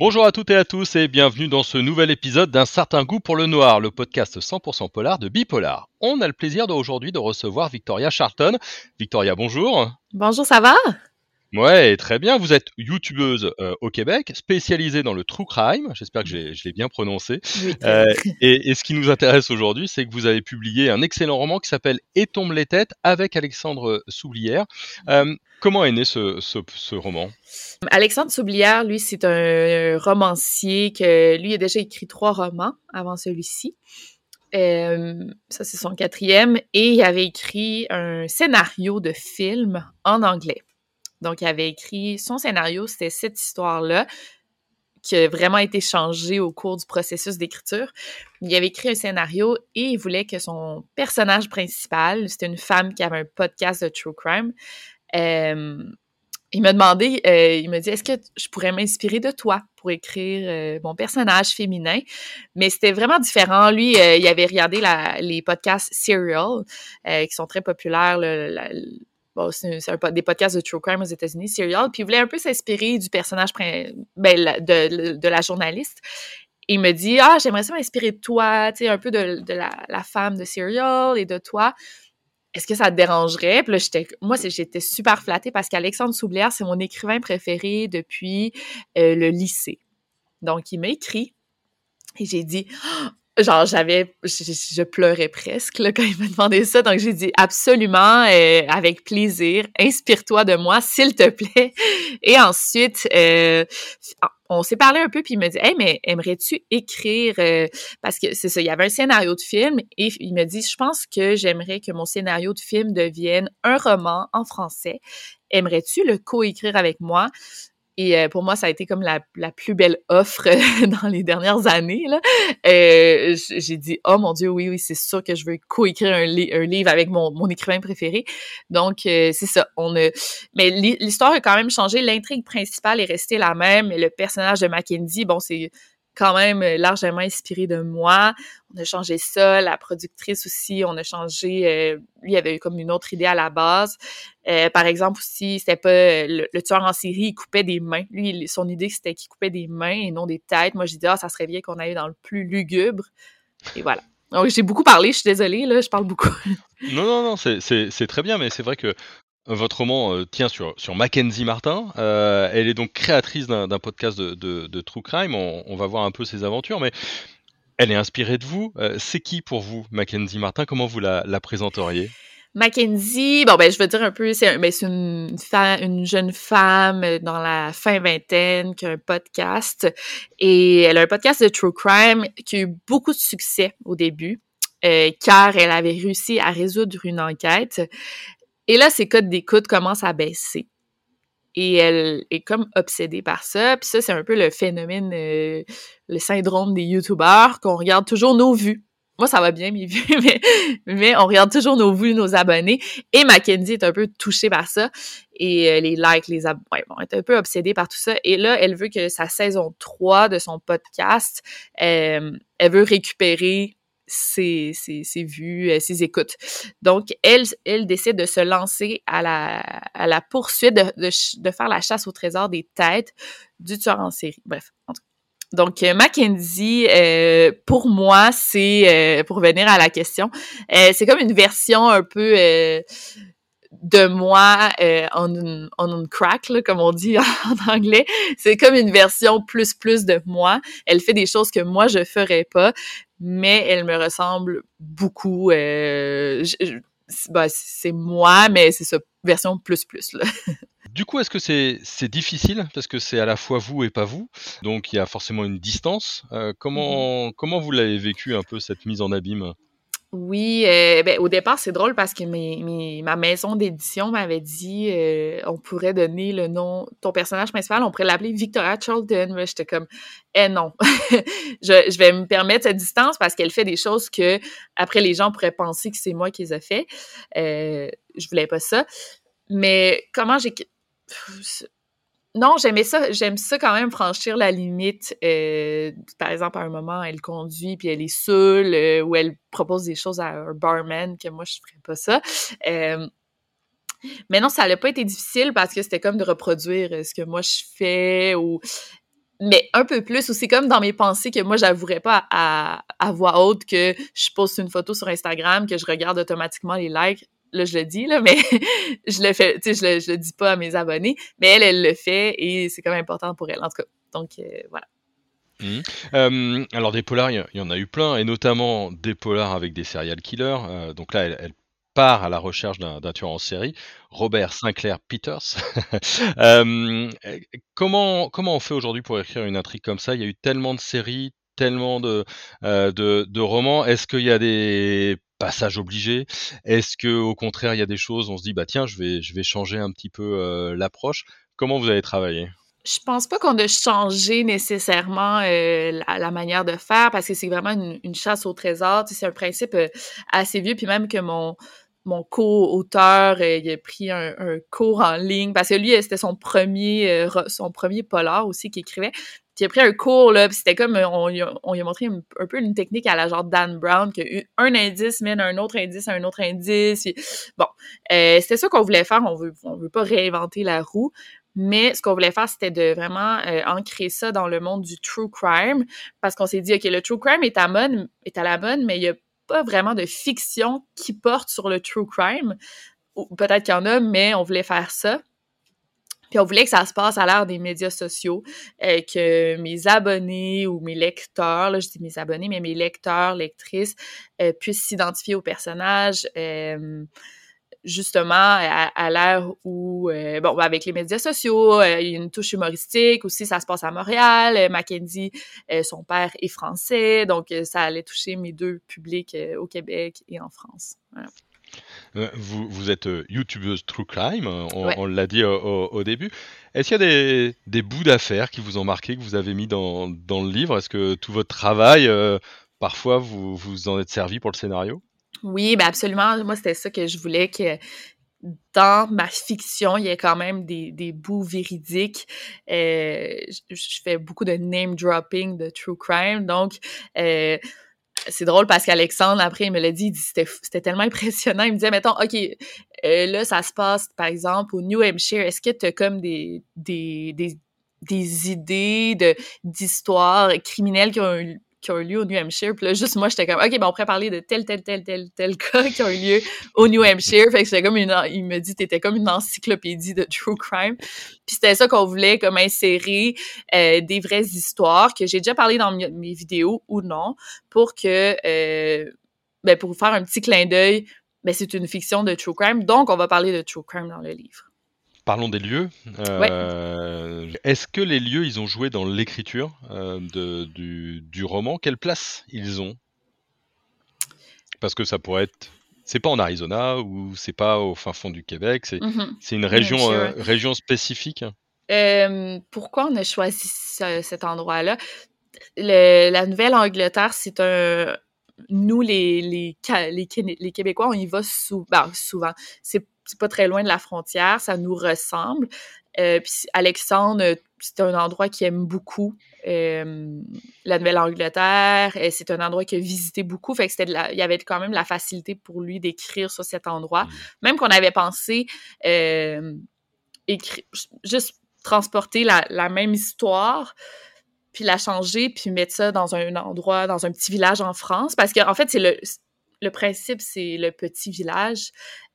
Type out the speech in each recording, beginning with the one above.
Bonjour à toutes et à tous et bienvenue dans ce nouvel épisode d'un certain goût pour le noir, le podcast 100% polar de Bipolar. On a le plaisir d'aujourd'hui de recevoir Victoria Charlton. Victoria, bonjour. Bonjour, ça va? Ouais, très bien. Vous êtes youtubeuse euh, au Québec, spécialisée dans le true crime. J'espère que je l'ai bien prononcé. Euh, et, ce qui nous intéresse aujourd'hui, c'est que vous avez publié un excellent roman qui s'appelle Et tombe les têtes avec Alexandre Soublière. Euh, comment est né ce, ce, roman? Alexandre Soublière, lui, c'est un romancier que lui a déjà écrit trois romans avant celui-ci. ça, c'est son quatrième. Et il avait écrit un scénario de film en anglais. Donc, il avait écrit son scénario, c'était cette histoire-là qui a vraiment été changée au cours du processus d'écriture. Il avait écrit un scénario et il voulait que son personnage principal, c'était une femme qui avait un podcast de true crime, euh, il m'a demandé, euh, il m'a dit, est-ce que je pourrais m'inspirer de toi pour écrire euh, mon personnage féminin? Mais c'était vraiment différent. Lui, il avait regardé les podcasts Serial, qui sont très populaires, c'est des podcasts de true crime aux États-Unis, Serial, puis il voulait un peu s'inspirer du personnage ben, de, la journaliste. il me dit Ah, j'aimerais ça m'inspirer de toi, tu sais, un peu de, la, femme de Serial et de toi. Est-ce que ça te dérangerait? Puis là, j'étais, moi, j'étais super flattée parce qu'Alexandre Soublière, c'est mon écrivain préféré depuis euh, le lycée. Donc, il m'a écrit et j'ai dit genre j'avais je, pleurais presque là, quand il m'a demandé ça. Donc j'ai dit absolument euh, avec plaisir inspire-toi de moi s'il te plaît. Et ensuite euh, on s'est parlé un peu puis il me dit hey mais aimerais-tu écrire euh, parce que c'est ça il y avait un scénario de film et il me dit je pense que j'aimerais que mon scénario de film devienne un roman en français. Aimerais-tu le coécrire avec moi? Et euh, pour moi, ça a été comme la, plus belle offre dans les dernières années. Euh, j'ai dit, oh mon Dieu, oui, oui, c'est sûr que je veux coécrire un, un livre avec mon, mon écrivain préféré. Donc, euh, c'est ça. On. Mais l'histoire a quand même changé. L'intrigue principale est restée la même. Le personnage de Mackenzie, bon, c'est quand même euh, largement inspiré de moi. On a changé ça, la productrice aussi, on a changé, euh, lui avait eu comme une autre idée à la base. Euh, par exemple aussi, c'était pas le, tueur en série, il coupait des mains. Lui, son idée c'était qu'il coupait des mains et non des têtes. Moi, j'ai dit ah, ça serait bien qu'on aille dans le plus lugubre. Et voilà. Donc, j'ai beaucoup parlé, je suis désolée, là, je parle beaucoup. non, non, non, c'est très bien, mais c'est vrai que votre roman euh, tient sur, sur Mackenzie Martin. Euh, elle est donc créatrice d'un podcast de, de, True Crime. On, va voir un peu ses aventures, mais elle est inspirée de vous. Euh, c'est qui pour vous, Mackenzie Martin? Comment vous la, présenteriez? Mackenzie, bon ben je veux dire un peu, c'est ben, une, une jeune femme dans la fin vingtaine qui a un podcast et elle a un podcast de true crime qui a eu beaucoup de succès au début. car elle avait réussi à résoudre une enquête et là, ses codes d'écoute commencent à baisser. Et elle est comme obsédée par ça. Puis ça, c'est un peu le phénomène, euh, le syndrome des YouTubeurs, qu'on regarde toujours nos vues. Moi, ça va bien, mes vues, mais, mais on regarde toujours nos vues, nos abonnés. Et Mackenzie est un peu touchée par ça. Et euh, les likes, les abonnés, ouais, bon, elle est un peu obsédée par tout ça. Et là, elle veut que sa saison 3 de son podcast, euh, elle veut récupérer ses, vues, euh, ses écoutes. Donc, elle, elle décide de se lancer à la, à la poursuite, de, de, faire la chasse au trésor des têtes du tueur en série. Bref, en tout cas. Donc, euh, Mackenzie, euh, pour moi, c'est, pour revenir à la question, c'est comme une version un peu de moi en, une, en crack, là, comme on dit en, anglais. C'est comme une version plus plus de moi. Elle fait des choses que moi, je ferais pas mais elle me ressemble beaucoup. Euh, ben, c'est moi, mais c'est sa version plus plus. Là. Du coup, est-ce que c'est difficile? Parce que c'est à la fois vous et pas vous, donc il y a forcément une distance. Euh, comment mm-hmm. comment vous l'avez vécu un peu cette mise en abîme? Oui, euh, ben, au départ, c'est drôle parce que mes, ma maison d'édition m'avait dit euh, on pourrait donner le nom, ton personnage principal, on pourrait l'appeler Victoria Charlton. J'étais comme, eh non, je, vais me permettre cette distance parce qu'elle fait des choses que, après, les gens pourraient penser que c'est moi qui les ai fait. Euh, je voulais pas ça. Mais comment j'ai non, j'aimais ça. J'aime ça quand même franchir la limite. Euh, par exemple, à un moment, elle conduit puis elle est seule euh, ou elle propose des choses à un barman que moi je ferais pas ça. Euh, mais non, ça n'a pas été difficile parce que c'était comme de reproduire ce que moi je fais ou mais un peu plus aussi comme dans mes pensées que moi j'avouerais pas à, à, voix haute que je poste une photo sur Instagram que je regarde automatiquement les likes là je le dis là mais je le fais tu sais je le, dis pas à mes abonnés mais elle elle le fait et c'est quand même important pour elle en tout cas donc euh, voilà mmh. euh, alors des polars, il y, en a eu plein, et notamment des polars avec des serial killers. Euh, donc là, elle, part à la recherche d'un tueur en série, Robert Sinclair Peters. comment, comment on fait aujourd'hui pour écrire une intrigue comme ça? Il y a eu tellement de séries, tellement de, de, romans. Est-ce qu'il y a des passages obligés Est-ce que au contraire il y a des choses on se dit bah tiens je vais je vais changer un petit peu euh, l'approche? Comment vous avez travaillé? Je pense pas qu'on a changé nécessairement euh, la, manière de faire parce que c'est vraiment une, chasse au trésor. c'est un principe euh, assez vieux, puis même que mon mon co-auteur, a pris un, cours en ligne parce que lui, c'était son premier son premier polar aussi qu'il écrivait. Puis il a pris un cours là, puis c'était comme on, lui a montré un, peu une technique à la genre Dan Brown que un indice mène un autre indice à un autre indice. bon, c'était ça qu'on voulait faire. On veut on veut pas réinventer la roue, mais ce qu'on voulait faire, c'était de vraiment euh, ancrer ça dans le monde du true crime, parce qu'on s'est dit, OK, le true crime est à, est à la mode, mais il n'y a pas vraiment de fiction qui porte sur le true crime. Peut-être qu'il y en a, mais on voulait faire ça. Puis on voulait que ça se passe à l'ère des médias sociaux, euh, que mes abonnés ou mes lecteurs, là je dis mes abonnés, mais mes lecteurs, lectrices, euh, puissent s'identifier aux personnages, euh, justement à, l'ère où, euh, bon, avec les médias sociaux, euh, il y a une touche humoristique aussi, ça se passe à Montréal. Euh, Mackenzie, son père est français, donc ça allait toucher mes deux publics au Québec et en France. Vous, vous, êtes youtubeuse True Crime, on, l'a dit au, début. Est-ce qu'il y a des, des bouts d'affaires qui vous ont marqué, que vous avez mis dans, dans le livre? Est-ce que tout votre travail, parfois, vous vous en êtes servi pour le scénario? Oui, ben absolument. Moi, c'était ça que je voulais que dans ma fiction, il y ait quand même des, des bouts véridiques. Euh, je, fais beaucoup de name dropping de true crime, donc euh, c'est drôle parce qu'Alexandre après il me l'a dit, c'était tellement impressionnant. Il me disait mettons, ok, euh, là ça se passe par exemple au New Hampshire. Est-ce que tu as comme des des, des des idées d'histoires criminelles qui ont eu qui ont eu lieu au New Hampshire. Puis là, juste moi, j'étais comme, OK, ben on pourrait parler de tel, tel, tel, tel, tel cas qui ont eu lieu au New Hampshire. Fait que c'était comme une, il me dit, t'étais comme une encyclopédie de true crime. Puis c'était ça qu'on voulait comme insérer euh, des vraies histoires que j'ai déjà parlé dans mes vidéos ou non pour que, euh, ben pour faire un petit clin d'œil, ben c'est une fiction de true crime. Donc, on va parler de true crime dans le livre. Parlons des lieux. Euh, est-ce que les lieux, ils ont joué dans l'écriture euh, du, roman? Quelle place ils ont? Parce que ça pourrait être. C'est pas en Arizona ou c'est pas au fin fond du Québec. C'est mm-hmm. une région, euh, région spécifique. pourquoi on a choisi cet endroit-là? La Nouvelle-Angleterre, c'est un. Nous, les, les, les, Québécois, on y va ben, souvent. C'est pas très loin de la frontière, ça nous ressemble. Euh, puis Alexandre, c'est un endroit qu'il aime beaucoup. Euh, la Nouvelle-Angleterre, c'est un endroit qu'il a visité beaucoup, fait que c'était il y avait quand même la facilité pour lui d'écrire sur cet endroit. Mmh. Même qu'on avait pensé euh, écrire, juste transporter la, la, même histoire, puis la changer, puis mettre ça dans un endroit, dans un petit village en France, parce qu'en en fait, c'est le principe, c'est le petit village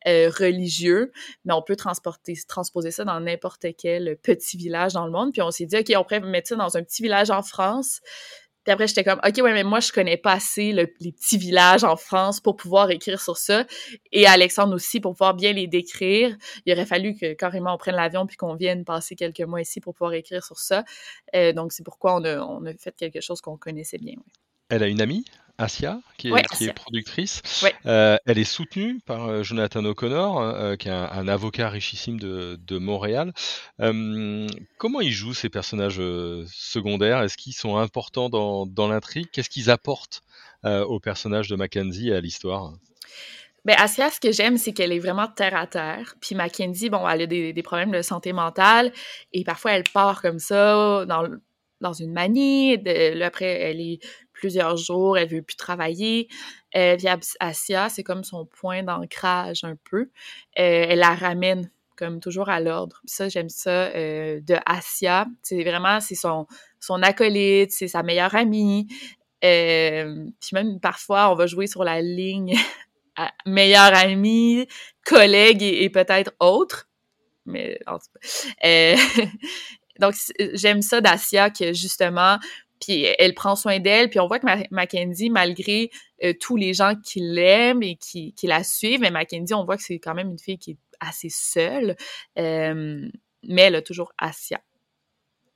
euh, religieux, mais on peut transporter, transposer ça dans n'importe quel petit village dans le monde. Puis on s'est dit, OK, on pourrait mettre ça dans un petit village en France. Puis après, j'étais comme, OK, ouais, mais moi, je connais pas assez les petits villages en France pour pouvoir écrire sur ça. Et Alexandre aussi, pour pouvoir bien les décrire. Il aurait fallu que carrément on prenne l'avion puis qu'on vienne passer quelques mois ici pour pouvoir écrire sur ça. Euh, donc, c'est pourquoi on a, on a, fait quelque chose qu'on connaissait bien. Elle a une amie? Asia, qui est, productrice. Euh, elle est soutenue par euh, Jonathan O'Connor, euh, qui est un, avocat richissime de, Montréal. comment ils jouent ces personnages secondaires? Est-ce qu'ils sont importants dans, l'intrigue? Qu'est-ce qu'ils apportent au personnage de Mackenzie et à l'histoire? Ben, Asia, ce que j'aime, c'est qu'elle est vraiment terre à terre. Puis Mackenzie, bon, elle a des, des, problèmes de santé mentale et parfois elle part comme ça dans, dans une manie. De, après, elle est plusieurs jours, elle veut plus travailler. Euh, Asia, c'est comme son point d'ancrage un peu. Euh, elle la ramène comme toujours à l'ordre. Ça, j'aime ça de Asia. C'est vraiment, c'est son, son acolyte, c'est sa meilleure amie. puis même parfois, on va jouer sur la ligne meilleure amie, collègue et, peut-être autre. Mais donc, j'aime ça d'Asia que justement, puis elle prend soin d'elle, puis on voit que Mackenzie, malgré euh, tous les gens qui l'aiment et qui, qui, la suivent, mais Mackenzie, on voit que c'est quand même une fille qui est assez seule, euh, mais elle a toujours Asia.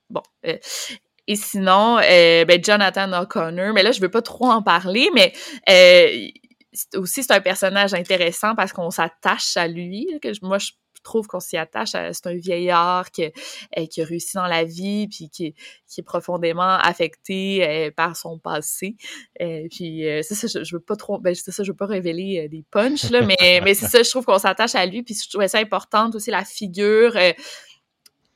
Bon. Euh, et sinon, ben Jonathan O'Connor, mais là, je veux pas trop en parler, mais aussi, c'est un personnage intéressant parce qu'on s'attache à lui. Que moi, je trouve qu'on s'y attache. C'est un vieillard qui, euh, qui a réussi dans la vie, puis qui, qui est profondément affecté euh, par son passé. Euh, puis c'est ça, je, veux pas trop, ben ça, je veux pas révéler des punchs là, mais mais c'est ça, je trouve qu'on s'attache à lui, puis je trouvais ça important aussi la figure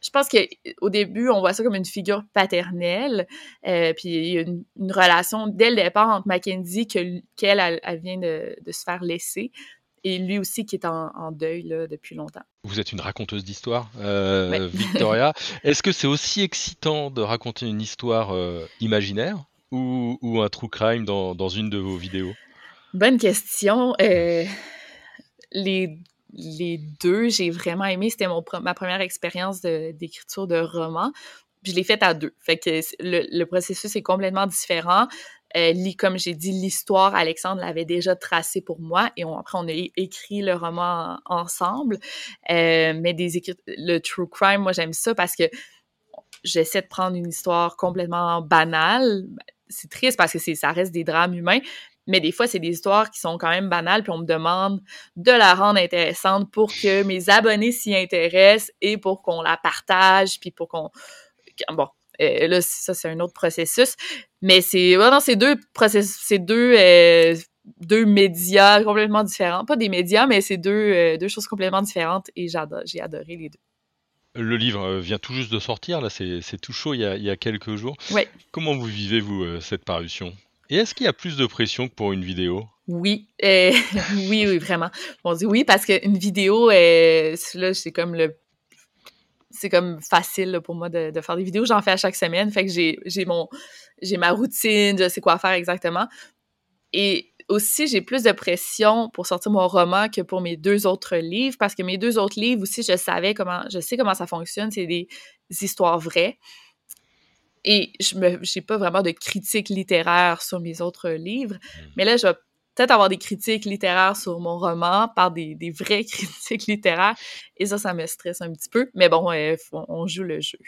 je pense qu'au début, on voit ça comme une figure paternelle, euh, puis il y a une, relation dès le départ entre Mackenzie qu'elle elle, vient de, se faire laisser et lui aussi qui est en, deuil là, depuis longtemps. Vous êtes une raconteuse d'histoire, euh, Victoria. Est-ce que c'est aussi excitant de raconter une histoire euh, imaginaire ou, un true crime dans, dans, une de vos vidéos? Bonne question. les les deux, j'ai vraiment aimé. C'était ma première expérience d'écriture de, roman. je l'ai faite à deux. Fait que le, processus est complètement différent. Euh, comme j'ai dit, l'histoire, Alexandre l'avait déjà tracée pour moi et après, on a écrit le roman ensemble. Euh, mais des le true crime, moi, j'aime ça parce que j'essaie de prendre une histoire complètement banale. C'est triste parce que ça reste des drames humains, mais des fois, c'est des histoires qui sont quand même banales, puis on me demande de la rendre intéressante pour que mes abonnés s'y intéressent et pour qu'on la partage, puis pour qu'on... Bon, euh, là, ça, c'est un autre processus. Mais c'est... non, c'est deux processus... C'est deux... Euh, deux médias complètement différents. Pas des médias, mais c'est deux, euh, deux choses complètement différentes et j'ai adoré les deux. Le livre vient tout juste de sortir, là, c'est tout chaud il y, a, il y a quelques jours. Ouais. Comment vous vivez, vous, cette parution? Et est-ce qu'il y a plus de pression que pour une vidéo? Oui, euh, oui, oui, vraiment. On dit oui parce qu'une vidéo, euh, là, c'est comme le c'est comme facile pour moi de, faire des vidéos. J'en fais à chaque semaine. Fait que j'ai mon j'ai ma routine, je sais quoi faire exactement. Et aussi, j'ai plus de pression pour sortir mon roman que pour mes deux autres livres, parce que mes deux autres livres aussi, je savais comment, je sais comment ça fonctionne. C'est des histoires vraies. Et je n'ai pas vraiment de critique littéraire sur mes autres livres, mmh. mais là, je vais peut-être avoir des critiques littéraires sur mon roman par des, des vraies critiques littéraires. Et ça, ça me stresse un petit peu. Mais bon, on joue le jeu.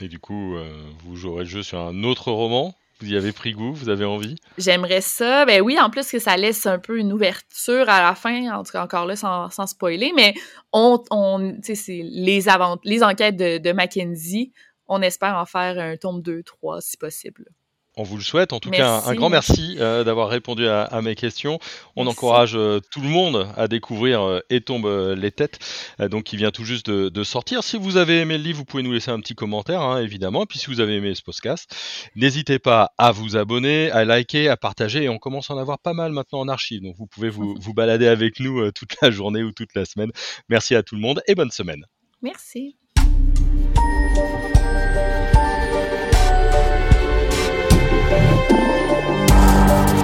Et du coup, euh, vous jouerez le jeu sur un autre roman? Vous y avez pris goût, vous avez envie? J'aimerais ça. Ben oui, en plus que ça laisse un peu une ouverture à la fin, en tout cas encore là, sans, spoiler, mais on, on c'est les, enquêtes de, de Mackenzie on espère en faire un tome 2, 3 si possible. On vous le souhaite. En tout cas, un, grand merci euh, d'avoir répondu à, mes questions. On encourage euh, tout le monde à découvrir euh, Et tombe les têtes, donc qui vient tout juste de, sortir. Si vous avez aimé le livre, vous pouvez nous laisser un petit commentaire, hein, évidemment. Puis si vous avez aimé ce podcast, n'hésitez pas à vous abonner, à liker, à partager. Et on commence à en avoir pas mal maintenant en archive. Donc vous pouvez vous, vous balader avec nous toute la journée ou toute la semaine. Merci à tout le monde et bonne semaine. Merci. love.